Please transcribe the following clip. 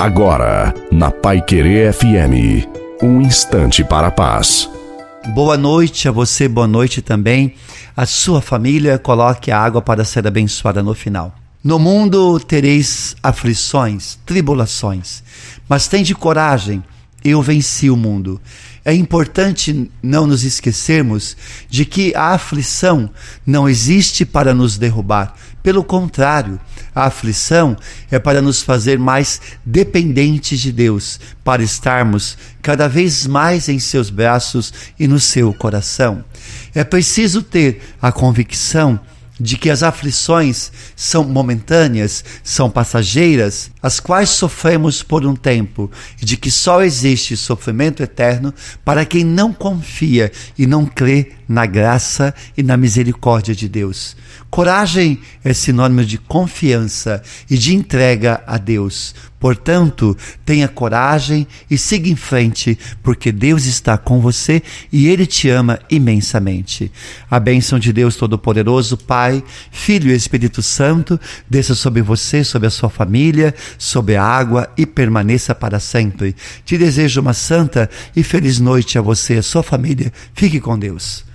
Agora, na Pai Querer FM, um instante para a paz. Boa noite a você, boa noite também. A sua família, coloque a água para ser abençoada no final. No mundo tereis aflições, tribulações, mas tende coragem, eu venci o mundo. É importante não nos esquecermos de que a aflição não existe para nos derrubar. Pelo contrário, a aflição é para nos fazer mais dependentes de Deus, para estarmos cada vez mais em seus braços e no seu coração. É preciso ter a convicção de que as aflições são momentâneas, são passageiras, as quais sofremos por um tempo, e de que só existe sofrimento eterno para quem não confia e não crê na graça e na misericórdia de Deus. Coragem é sinônimo de confiança e de entrega a Deus. Portanto, tenha coragem e siga em frente, porque Deus está com você e Ele te ama imensamente. A bênção de Deus Todo-Poderoso, Pai, Filho e Espírito Santo, desça sobre você, sobre a sua família, sobre a água e permaneça para sempre. Te desejo uma santa e feliz noite a você e a sua família. Fique com Deus.